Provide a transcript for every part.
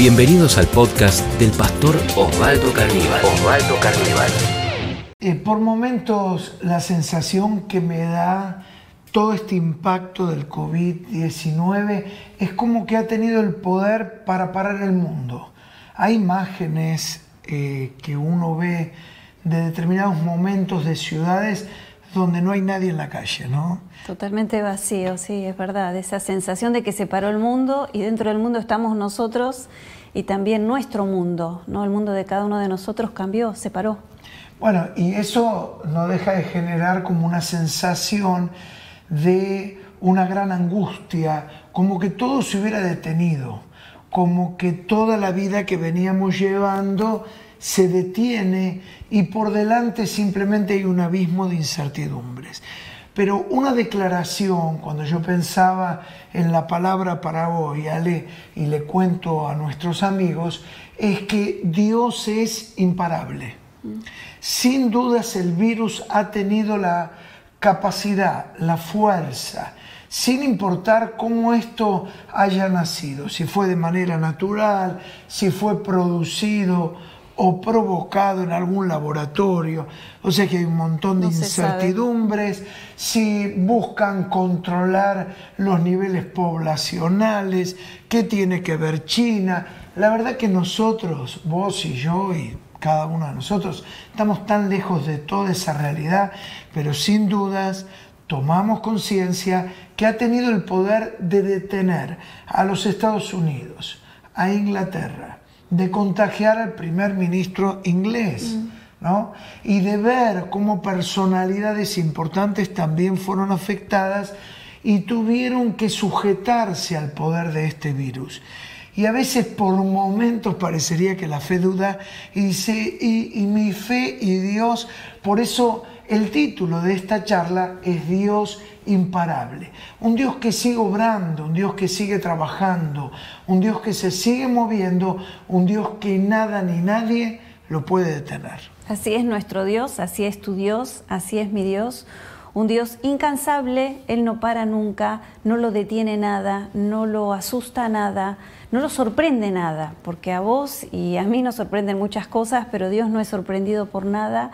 Bienvenidos al podcast del pastor Osvaldo Carníbal. Osvaldo Carníbal. Eh, por momentos la sensación que me da todo este impacto del COVID-19 es como que ha tenido el poder para parar el mundo. Hay imágenes eh, que uno ve de determinados momentos de ciudades donde no hay nadie en la calle, ¿no? Totalmente vacío, sí, es verdad. Esa sensación de que se paró el mundo y dentro del mundo estamos nosotros y también nuestro mundo, ¿no? El mundo de cada uno de nosotros cambió, se paró. Bueno, y eso no deja de generar como una sensación de una gran angustia, como que todo se hubiera detenido, como que toda la vida que veníamos llevando se detiene y por delante simplemente hay un abismo de incertidumbres. Pero una declaración, cuando yo pensaba en la palabra para hoy, Ale, y le cuento a nuestros amigos, es que Dios es imparable. Sin dudas el virus ha tenido la capacidad, la fuerza, sin importar cómo esto haya nacido, si fue de manera natural, si fue producido o provocado en algún laboratorio. O sea que hay un montón de incertidumbres. Si buscan controlar los niveles poblacionales, ¿qué tiene que ver China? La verdad que nosotros, vos y yo y cada uno de nosotros, estamos tan lejos de toda esa realidad, pero sin dudas tomamos conciencia que ha tenido el poder de detener a los Estados Unidos, a Inglaterra, de contagiar al primer ministro inglés. ¿no? Y de ver cómo personalidades importantes también fueron afectadas y tuvieron que sujetarse al poder de este virus. Y a veces por momentos parecería que la fe duda y dice, y, y mi fe y Dios, por eso el título de esta charla es Dios imparable. Un Dios que sigue obrando, un Dios que sigue trabajando, un Dios que se sigue moviendo, un Dios que nada ni nadie lo puede detener. Así es nuestro Dios, así es tu Dios, así es mi Dios. Un Dios incansable, Él no para nunca, no lo detiene nada, no lo asusta nada, no lo sorprende nada, porque a vos y a mí nos sorprenden muchas cosas, pero Dios no es sorprendido por nada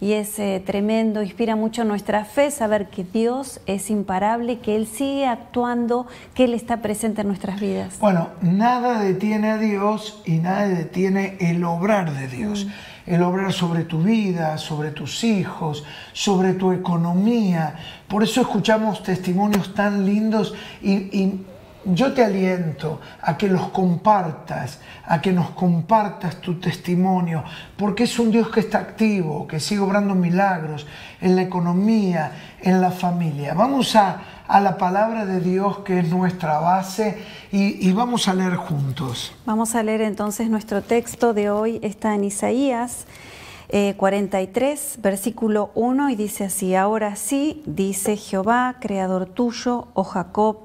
y es eh, tremendo, inspira mucho nuestra fe saber que Dios es imparable, que Él sigue actuando, que Él está presente en nuestras vidas. Bueno, nada detiene a Dios y nada detiene el obrar de Dios. Mm. El obrar sobre tu vida, sobre tus hijos, sobre tu economía. Por eso escuchamos testimonios tan lindos y, y yo te aliento a que los compartas, a que nos compartas tu testimonio, porque es un Dios que está activo, que sigue obrando milagros en la economía, en la familia. Vamos a, la palabra de Dios que es nuestra base y, vamos a leer juntos. Vamos a leer entonces nuestro texto de hoy, está en Isaías. 43, eh, versículo 1, y dice así, ahora sí, dice Jehová, creador tuyo, oh Jacob,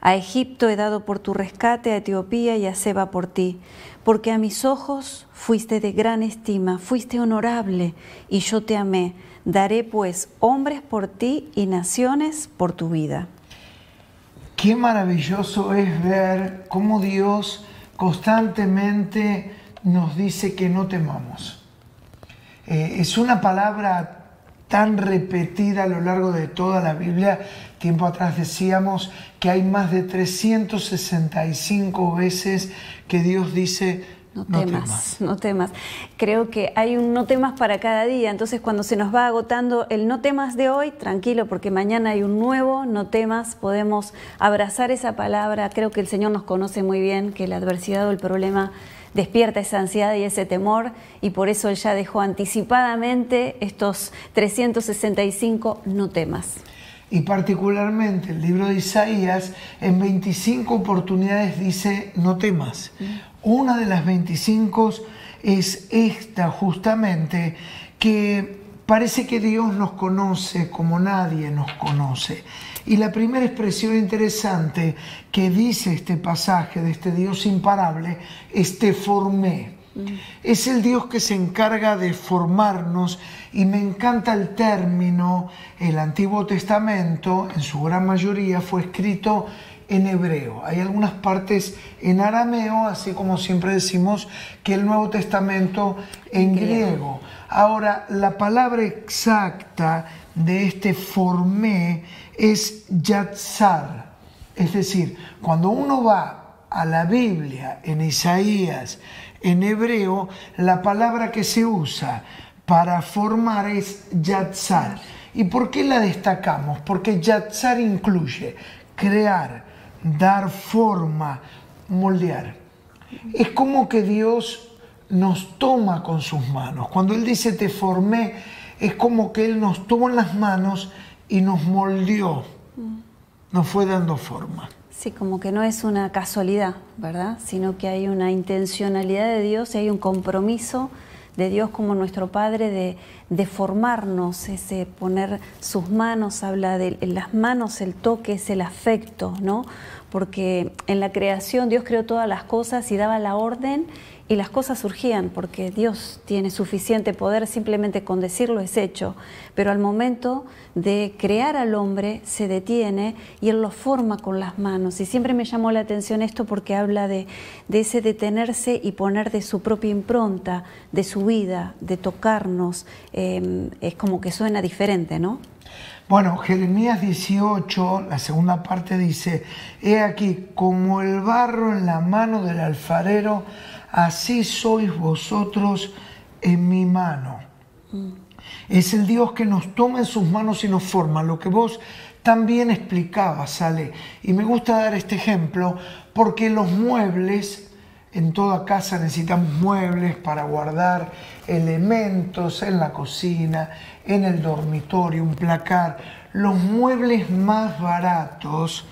A Egipto he dado por tu rescate, a Etiopía y a Seba por ti, porque a mis ojos fuiste de gran estima, fuiste honorable, y yo te amé. Daré pues hombres por ti y naciones por tu vida. Qué maravilloso es ver cómo Dios constantemente nos dice que no temamos. Eh, es una palabra tan repetida a lo largo de toda la Biblia. Tiempo atrás decíamos que hay más de 365 veces que Dios dice, no, temas, no temas. Creo que hay un no temas para cada día, entonces cuando se nos va agotando el no temas de hoy, tranquilo, porque mañana hay un nuevo no temas, podemos abrazar esa palabra, creo que el Señor nos conoce muy bien, que la adversidad o el problema despierta esa ansiedad y ese temor y por eso Él ya dejó anticipadamente estos 365 no temas. Y particularmente el libro de Isaías en 25 oportunidades dice no temas. Mm. Una de las 25 es esta justamente, que parece que Dios nos conoce como nadie nos conoce. Y la primera expresión interesante que dice este pasaje de este Dios imparable es te formé. Es el Dios que se encarga de formarnos y me encanta el término, el Antiguo Testamento en su gran mayoría fue escrito en hebreo. Hay algunas partes en arameo, así como siempre decimos que el Nuevo Testamento en griego. Ahora, la palabra exacta de este formé es yatzar. Es decir, cuando uno va a la Biblia en Isaías, en hebreo, la palabra que se usa para formar es yatzar. ¿Y por qué la destacamos? Porque yatzar incluye crear, dar forma, moldear. Es como que Dios nos toma con sus manos. Cuando Él dice te formé, es como que Él nos tomó en las manos y nos moldeó, nos fue dando forma. Sí, como que no es una casualidad, ¿verdad? Sino que hay una intencionalidad de Dios y hay un compromiso de Dios como nuestro Padre de, formarnos, ese poner sus manos, habla de las manos el toque, es el afecto, ¿no? Porque en la creación Dios creó todas las cosas y daba la orden y las cosas surgían porque Dios tiene suficiente poder, simplemente con decirlo es hecho, pero al momento de crear al hombre se detiene y Él lo forma con las manos. Y siempre me llamó la atención esto porque habla de, ese detenerse y poner de su propia impronta, de su vida, de tocarnos. Em, es como que suena diferente, ¿no? Bueno, Jeremías 18, la segunda parte dice, he aquí como el barro en la mano del alfarero, así sois vosotros en mi mano. Es el Dios que nos toma en sus manos y nos forma, lo que vos también explicabas, sale. Y me gusta dar este ejemplo porque los muebles, en toda casa necesitamos muebles para guardar elementos en la cocina, en el dormitorio, un placar. Los muebles más baratos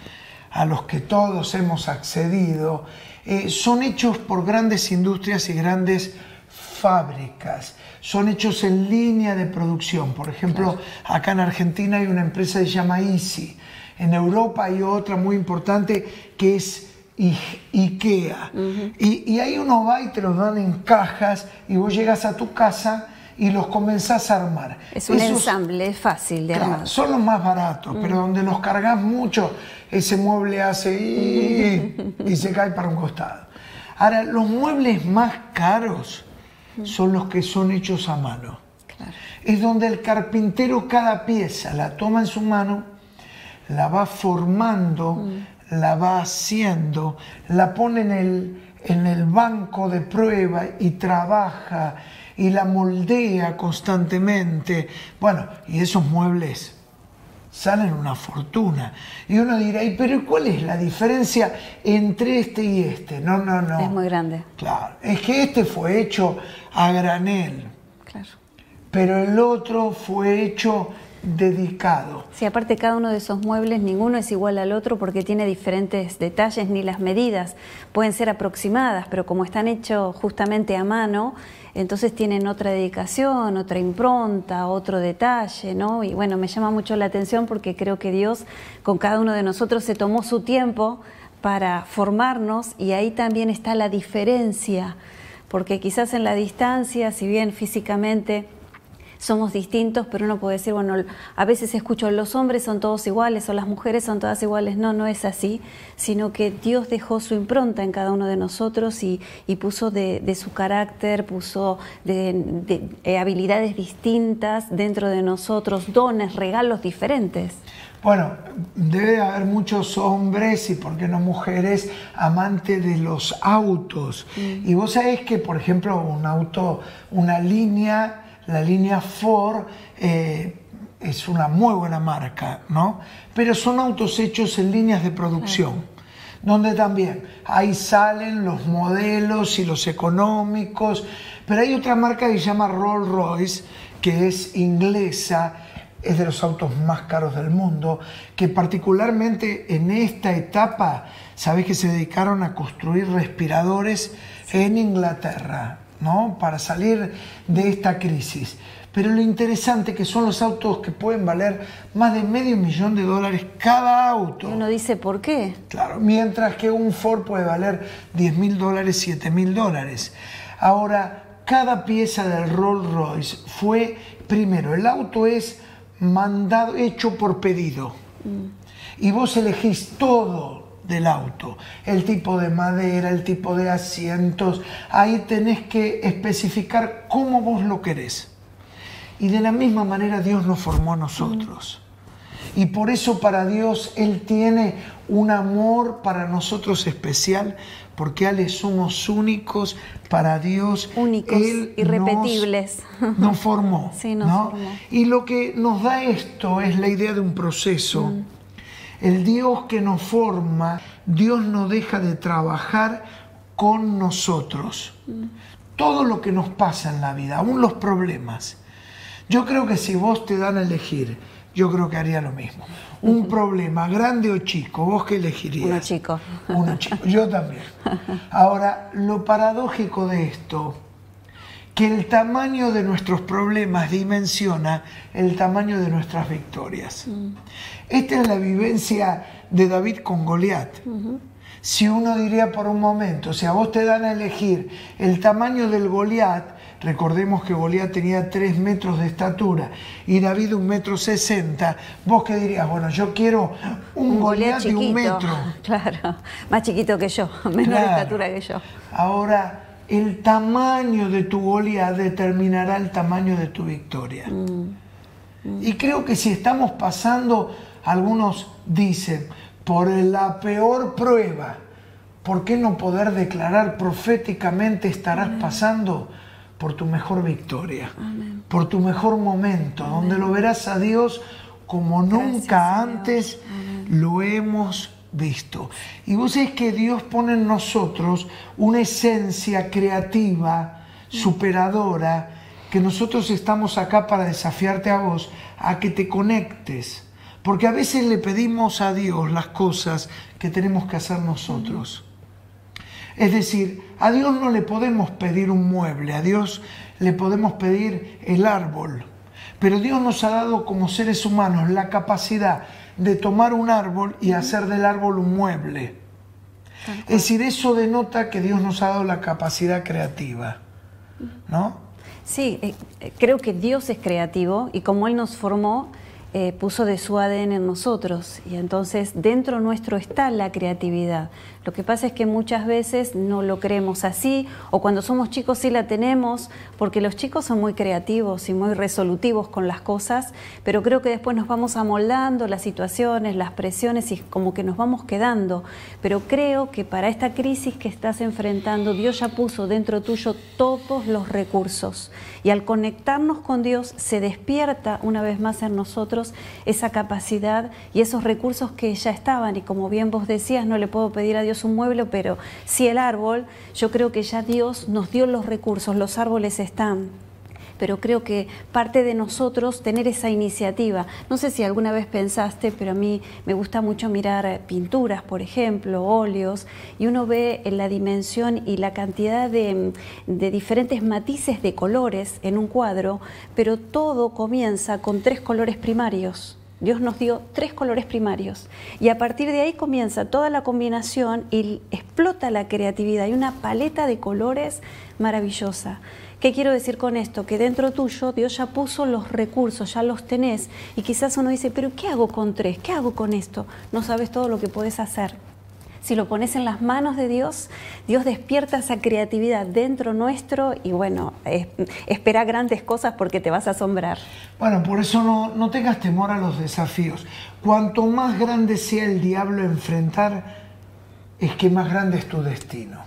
a los que todos hemos accedido eh, son hechos por grandes industrias y grandes fábricas, son hechos en línea de producción. Por ejemplo, acá en Argentina hay una empresa que se llama Easy. En Europa hay otra muy importante que es IKEA. y, y, ahí uno va y te los dan en cajas y vos llegas a tu casa y los comenzás a armar. Es un ensamble fácil de armar. Son los más baratos, pero donde los cargas mucho, ese mueble hace y, se cae para un costado. Ahora, los muebles más caros son los que son hechos a mano. Es donde el carpintero cada pieza la toma en su mano, la va formando, la va haciendo, la pone en el, en el banco de prueba y trabaja y la moldea constantemente. Bueno, y esos muebles salen una fortuna. Y uno dirá, ¿y pero cuál es la diferencia entre este y este? No, no, no. Es muy grande. Claro, es que este fue hecho a granel. Claro. Pero el otro fue hecho dedicado. Sí, aparte cada uno de esos muebles, ninguno es igual al otro porque tiene diferentes detalles, ni las medidas pueden ser aproximadas, pero como están hechos justamente a mano, entonces tienen otra dedicación, otra impronta, otro detalle, ¿no? Y bueno, me llama mucho la atención porque creo que Dios con cada uno de nosotros se tomó su tiempo para formarnos y ahí también está la diferencia, porque quizás en la distancia, si bien físicamente somos distintos, pero uno puede decir, bueno, a veces escucho, los hombres son todos iguales o las mujeres son todas iguales. No, no es así, sino que Dios dejó su impronta en cada uno de nosotros y, puso de, su carácter, puso de, eh, habilidades distintas dentro de nosotros, dones, regalos diferentes. Bueno, debe haber muchos hombres y, por qué no mujeres, amantes de los autos. Mm. Y vos sabés que, por ejemplo, un auto, una línea la línea Ford eh, es una muy buena marca, ¿no? Pero son autos hechos en líneas de producción, donde también ahí salen los modelos y los económicos, pero hay otra marca que se llama Rolls Royce, que es inglesa, es de los autos más caros del mundo, que particularmente en esta etapa, sabes que se dedicaron a construir respiradores en Inglaterra ¿no? Para salir de esta crisis. Pero lo interesante que son los autos que pueden valer más de medio millón de dólares cada auto. uno dice, ¿por qué? Claro, mientras que un Ford puede valer 10 mil dólares, 7 mil dólares. Ahora, cada pieza del Rolls Royce fue, primero, el auto es mandado, hecho por pedido. Y vos elegís todo del auto, el tipo de madera, el tipo de asientos, ahí tenés que especificar cómo vos lo querés. Y de la misma manera Dios nos formó a nosotros. Y por eso para Dios Él tiene un amor para nosotros especial, porque Ale somos únicos para Dios. Únicos, Él irrepetibles. Nos, nos formó. Sí, nos ¿no? formó. Y lo que nos da esto es la idea de un proceso. El Dios que nos forma, Dios no deja de trabajar con nosotros. Todo lo que nos pasa en la vida, aún los problemas. Yo creo que si vos te dan a elegir, yo creo que haría lo mismo. Un problema, grande o chico, ¿vos qué elegirías? Uno chico. Uno chico, yo también. Ahora, lo paradójico de esto, que el tamaño de nuestros problemas dimensiona el tamaño de nuestras victorias. Esta es la vivencia de David con Goliat. Si uno diría por un momento, si a vos te dan a elegir el tamaño del Goliat, recordemos que Goliat tenía 3 metros de estatura y David un metro 60, vos qué dirías, bueno, yo quiero un, Goliat de un metro. Claro, más chiquito que yo, menor Claro. estatura que yo. Ahora, el tamaño de tu Goliat determinará el tamaño de tu victoria. Y creo que si estamos pasando, algunos dicen, por la peor prueba, ¿por qué no poder declarar proféticamente estarás pasando por tu mejor victoria? Por tu mejor momento, donde lo verás a Dios como nunca antes lo hemos visto. Y vos sabés que Dios pone en nosotros una esencia creativa, superadora, que nosotros estamos acá para desafiarte a vos, a que te conectes. Porque a veces le pedimos a Dios las cosas que tenemos que hacer nosotros. Es decir, a Dios no le podemos pedir un mueble, a Dios le podemos pedir el árbol. Pero Dios nos ha dado como seres humanos la capacidad de tomar un árbol y hacer del árbol un mueble. Es decir, eso denota que Dios nos ha dado la capacidad creativa. ¿No? Sí, eh, eh, creo que Dios es creativo y como Él nos formó, eh, puso de su ADN en nosotros y entonces dentro nuestro está la creatividad. Lo que pasa es que muchas veces no lo creemos así o cuando somos chicos sí la tenemos porque los chicos son muy creativos y muy resolutivos con las cosas, pero creo que después nos vamos amoldando las situaciones, las presiones y como que nos vamos quedando. Pero creo que para esta crisis que estás enfrentando, Dios ya puso dentro tuyo todos los recursos y al conectarnos con Dios se despierta una vez más en nosotros esa capacidad y esos recursos que ya estaban y como bien vos decías, no le puedo pedir a Dios un mueble, pero sí el árbol, yo creo que ya Dios nos dio los recursos, los árboles están. Pero creo que parte de nosotros tener esa iniciativa. No sé si alguna vez pensaste, pero a mí me gusta mucho mirar pinturas, por ejemplo, óleos, y uno ve la dimensión y la cantidad de diferentes matices de colores en un cuadro, pero todo comienza con tres colores primarios. Dios nos dio tres colores primarios y a partir de ahí comienza toda la combinación y explota la creatividad. Hay una paleta de colores maravillosa. ¿Qué quiero decir con esto? Que dentro tuyo Dios ya puso los recursos, ya los tenés y quizás uno dice, pero ¿qué hago con tres? ¿Qué hago con esto? No sabes todo lo que puedes hacer. Si lo pones en las manos de Dios, Dios despierta esa creatividad dentro nuestro y bueno, es- espera grandes cosas porque te vas a asombrar. Bueno, por eso no, no tengas temor a los desafíos. Cuanto más grande sea el diablo enfrentar, es que más grande es tu destino.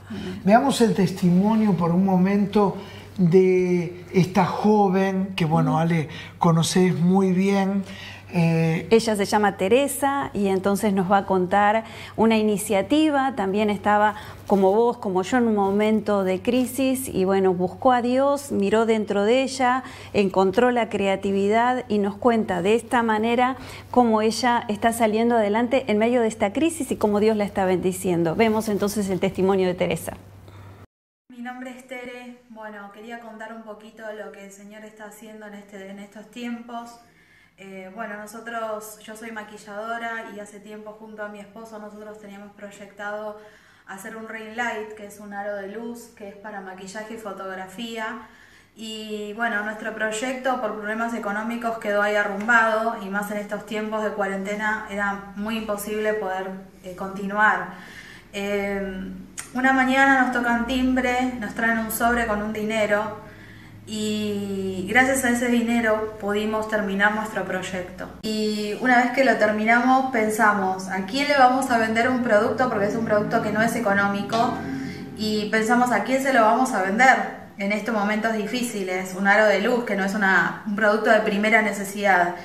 Veamos el testimonio por un momento de esta joven, que bueno, Ale, conoces muy bien. Eh, Ella se llama Teresa y entonces nos va a contar una iniciativa. También estaba como vos, como yo, en un momento de crisis y bueno, buscó a Dios, miró dentro de ella, encontró la creatividad y nos cuenta de esta manera cómo ella está saliendo adelante en medio de esta crisis y cómo Dios la está bendiciendo. Vemos entonces el testimonio de Teresa. Mi nombre es Tere Bueno, quería contar un poquito lo que el Señor está haciendo en, este, en estos tiempos. Eh, bueno, nosotros, yo soy maquilladora y hace tiempo junto a mi esposo nosotros teníamos proyectado hacer un ring light, que es un aro de luz, que es para maquillaje y fotografía. Y bueno, nuestro proyecto por problemas económicos quedó ahí arrumbado y más en estos tiempos de cuarentena era muy imposible poder eh, continuar. Eh, una mañana nos tocan timbre, nos traen un sobre con un dinero y gracias a ese dinero pudimos terminar nuestro proyecto. Y una vez que lo terminamos pensamos, ¿a quién le vamos a vender un producto? Porque es un producto que no es económico y pensamos, ¿a quién se lo vamos a vender? En estos momentos difíciles, un aro de luz que no es un producto de primera necesidad.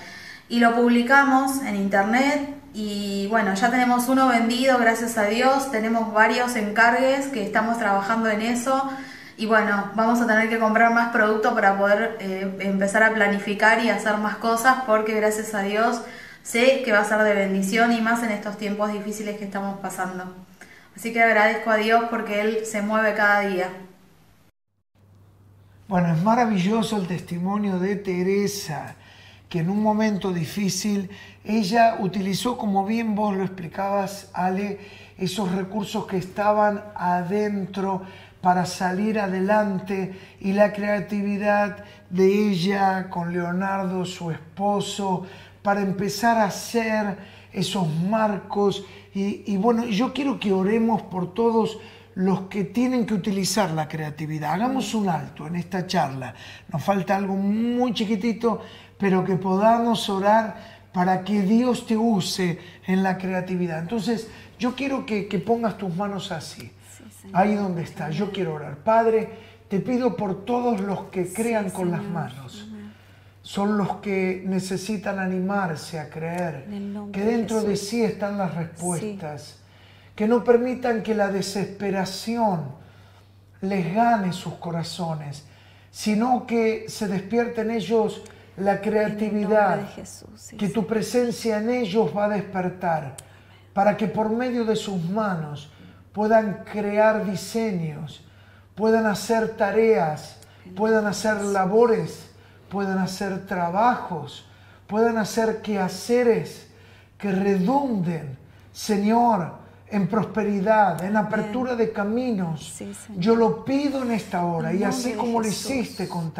Y lo publicamos en internet y bueno, ya tenemos uno vendido, gracias a Dios, tenemos varios encargues que estamos trabajando en eso y bueno, vamos a tener que comprar más producto para poder eh, empezar a planificar y hacer más cosas porque gracias a Dios sé que va a ser de bendición y más en estos tiempos difíciles que estamos pasando. Así que agradezco a Dios porque Él se mueve cada día. Bueno, es maravilloso el testimonio de Teresa, que en un momento difícil ella utilizó, como bien vos lo explicabas, Ale, esos recursos que estaban adentro para salir adelante y la creatividad de ella con Leonardo, su esposo, para empezar a hacer esos marcos. Y, bueno, yo quiero que oremos por todos los que tienen que utilizar la creatividad. Hagamos un alto en esta charla. Nos falta algo muy chiquitito, pero que podamos orar para que Dios te use en la creatividad. Entonces, yo quiero que, que pongas tus manos así ahí donde está. Yo quiero orar. Padre, te pido por todos los que crean con las manos. Son los que necesitan animarse a creer, que dentro de, sí están las respuestas, que no permitan que la desesperación les gane sus corazones, sino que se despierte en ellos la creatividad, que tu presencia en ellos va a despertar, para que por medio de sus manos puedan crear diseños, puedan hacer tareas, puedan hacer labores, puedan hacer trabajos, puedan hacer quehaceres que redunden, Señor, en prosperidad, en apertura de caminos. Yo lo pido en esta hora y así como lo hiciste con,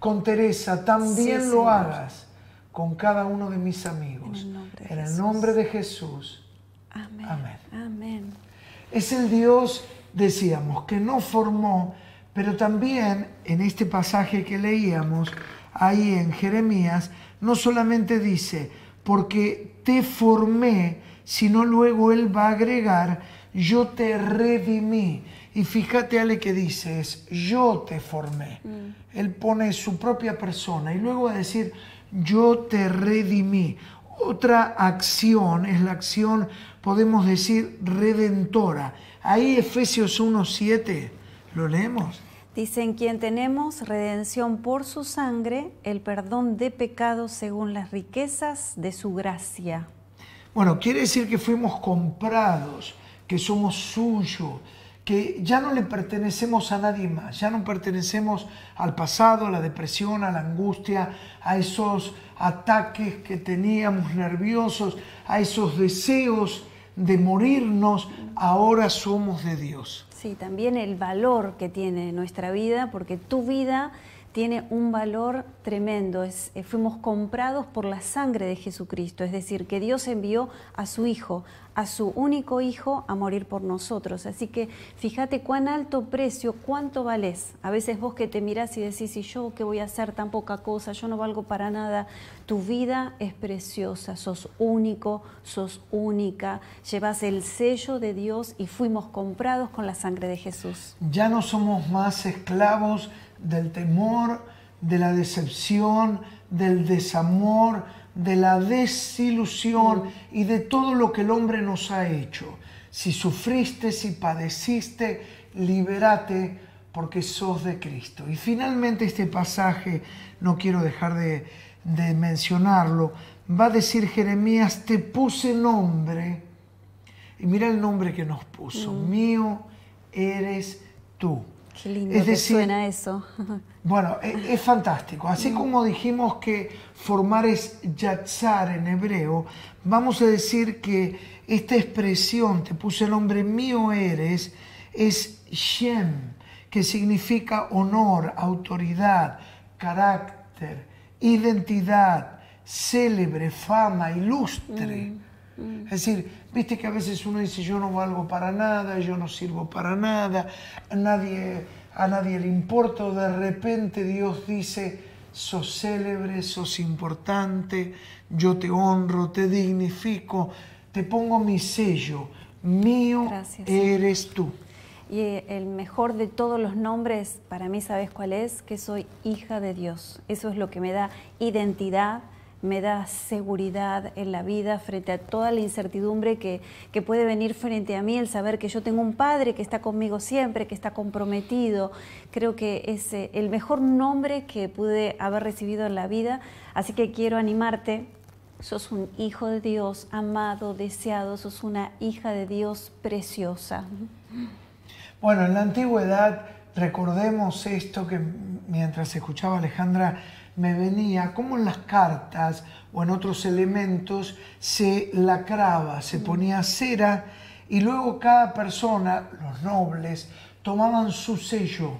con Teresa, también lo hagas con cada uno de mis amigos. En el nombre de, Jesús. Amén. Amén. Amén. Es el Dios, decíamos, que no formó, pero también en este pasaje que leíamos, ahí en Jeremías, no solamente dice, porque te formé, sino luego él va a agregar, yo te redimí. Y fíjate, Ale, que dice, es yo te formé. Mm. Él pone su propia persona y luego va a decir, yo te redimí. Otra acción es la acción, podemos decir, redentora. Ahí Efesios 1.7, ¿lo leemos? Dice, en quien tenemos redención por su sangre, el perdón de pecados según las riquezas de su gracia. Bueno, quiere decir que fuimos comprados, que somos suyos, que ya no le pertenecemos a nadie más, ya no pertenecemos al pasado, a la depresión, a la angustia, a esos ataques que teníamos nerviosos, a esos deseos de morirnos, ahora somos de Dios. Sí, también el valor que tiene nuestra vida, porque tu vida tiene un valor tremendo. Eh, fuimos comprados por la sangre de Jesucristo, es decir, que Dios envió a su Hijo, a su único Hijo, a morir por nosotros. Así que fíjate cuán alto precio, cuánto vales. A veces vos que te mirás y decís, ¿y yo qué voy a hacer tan poca cosa? Yo no valgo para nada. Tu vida es preciosa, sos único, sos única, llevas el sello de Dios y fuimos comprados con la sangre de Jesús. Ya no somos más esclavos del temor, de la decepción, del desamor, de la desilusión y de todo lo que el hombre nos ha hecho. Si sufriste, si padeciste, libérate porque sos de Cristo. Y finalmente este pasaje, no quiero dejar de, mencionarlo, va a decir Jeremías, te puse nombre, y mira el nombre que nos puso, mm. mío eres tú. Qué lindo que suena eso. Bueno, e, es, fantástico. Así como dijimos que formar es yatzar en hebreo, vamos a decir que esta expresión, te puse el nombre mío eres, es Shem, que significa honor, autoridad, carácter, identidad, célebre, fama, ilustre. Mm, mm. Es decir, viste que a veces uno dice yo no valgo para nada, yo no sirvo para nada, nadie a nadie le importa de repente Dios dice, sos célebre, sos importante, yo te honro, te dignifico, te pongo mi sello, mío eres tú. Y el mejor de todos los nombres, para mí, ¿sabes cuál es? Que soy hija de Dios. Eso es lo que me da identidad, me da seguridad en la vida frente a toda la incertidumbre que, puede venir frente a mí, el saber que yo tengo un padre que está conmigo siempre, que está comprometido. Creo que es eh, el mejor nombre que pude haber recibido en la vida, así que quiero animarte. Sos un hijo de Dios, amado, deseado, sos una hija de Dios preciosa. Bueno, en la antigüedad recordemos esto que mientras escuchaba Alejandra, me venía como en las cartas o en otros elementos se lacraba, se ponía cera y luego cada persona, los nobles, tomaban su sello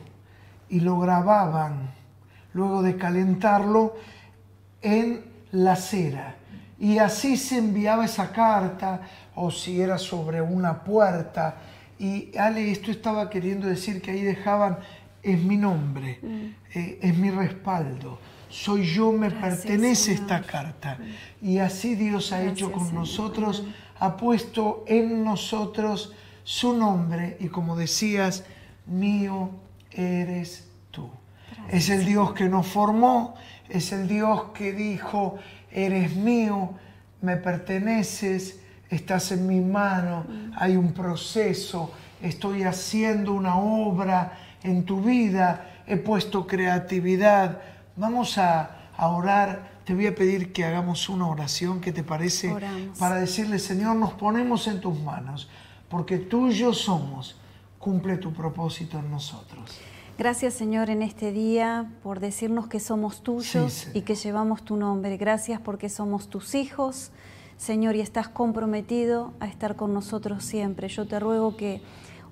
y lo grababan luego de calentarlo en la cera. Y así se enviaba esa carta o si era sobre una puerta. Y Ale, esto estaba queriendo decir que ahí dejaban, es mi nombre, mm. eh, es mi respaldo soy yo, me pertenece esta carta. Y así Dios ha hecho con nosotros, ha puesto en nosotros su nombre y como decías, mío eres tú. es el Dios que nos formó, es el Dios que dijo, eres mío, me perteneces, estás en mi mano, mm. hay un proceso, estoy haciendo una obra en tu vida, he puesto creatividad, Vamos a, orar. Te voy a pedir que hagamos una oración, ¿qué te parece? Para decirle, Señor, nos ponemos en tus manos, porque tuyos somos. Cumple tu propósito en nosotros. Gracias Señor en este día por decirnos que somos tuyos y que llevamos tu nombre. Gracias porque somos tus hijos, Señor, y estás comprometido a estar con nosotros siempre. Yo te ruego que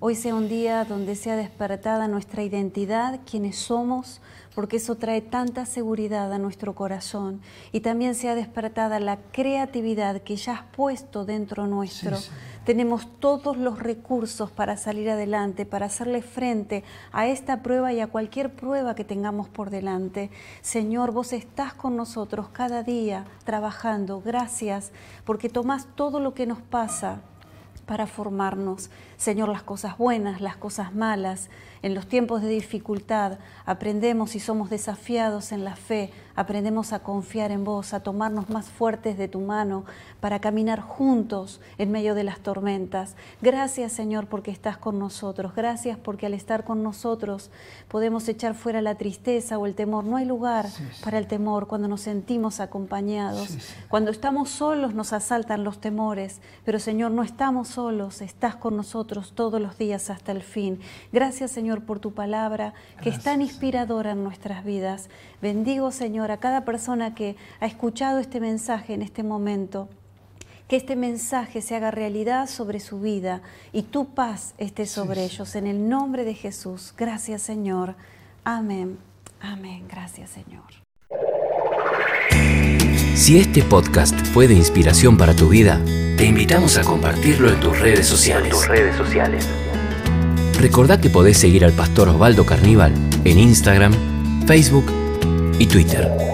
hoy sea un día donde sea despertada nuestra identidad, quienes somos, porque eso trae tanta seguridad a nuestro corazón y también se ha despertada la creatividad que ya has puesto dentro nuestro. Tenemos todos los recursos para salir adelante, para hacerle frente a esta prueba y a cualquier prueba que tengamos por delante. Señor, vos estás con nosotros cada día trabajando. Gracias porque tomás todo lo que nos pasa para formarnos. Señor, las cosas buenas, las cosas malas, en los tiempos de dificultad aprendemos y somos desafiados en la fe, aprendemos a confiar en vos, a tomarnos más fuertes de tu mano para caminar juntos en medio de las tormentas. Gracias Señor porque estás con nosotros, gracias porque al estar con nosotros podemos echar fuera la tristeza o el temor. No hay lugar para el temor cuando nos sentimos acompañados. Cuando estamos solos nos asaltan los temores, pero Señor no estamos solos, estás con nosotros todos los días hasta el fin. Gracias Señor por tu palabra, que es tan inspiradora en nuestras vidas. Bendigo, Señor, a cada persona que ha escuchado este mensaje en este momento. Que este mensaje se haga realidad sobre su vida y tu paz esté sobre ellos. En el nombre de Jesús. Gracias, Señor. Amén. Amén. Gracias, Señor. Si este podcast fue de inspiración para tu vida, te invitamos a compartirlo en tus redes sociales. En tus redes sociales. Recordá que podés seguir al pastor Osvaldo Carníbal en Instagram, Facebook y Twitter.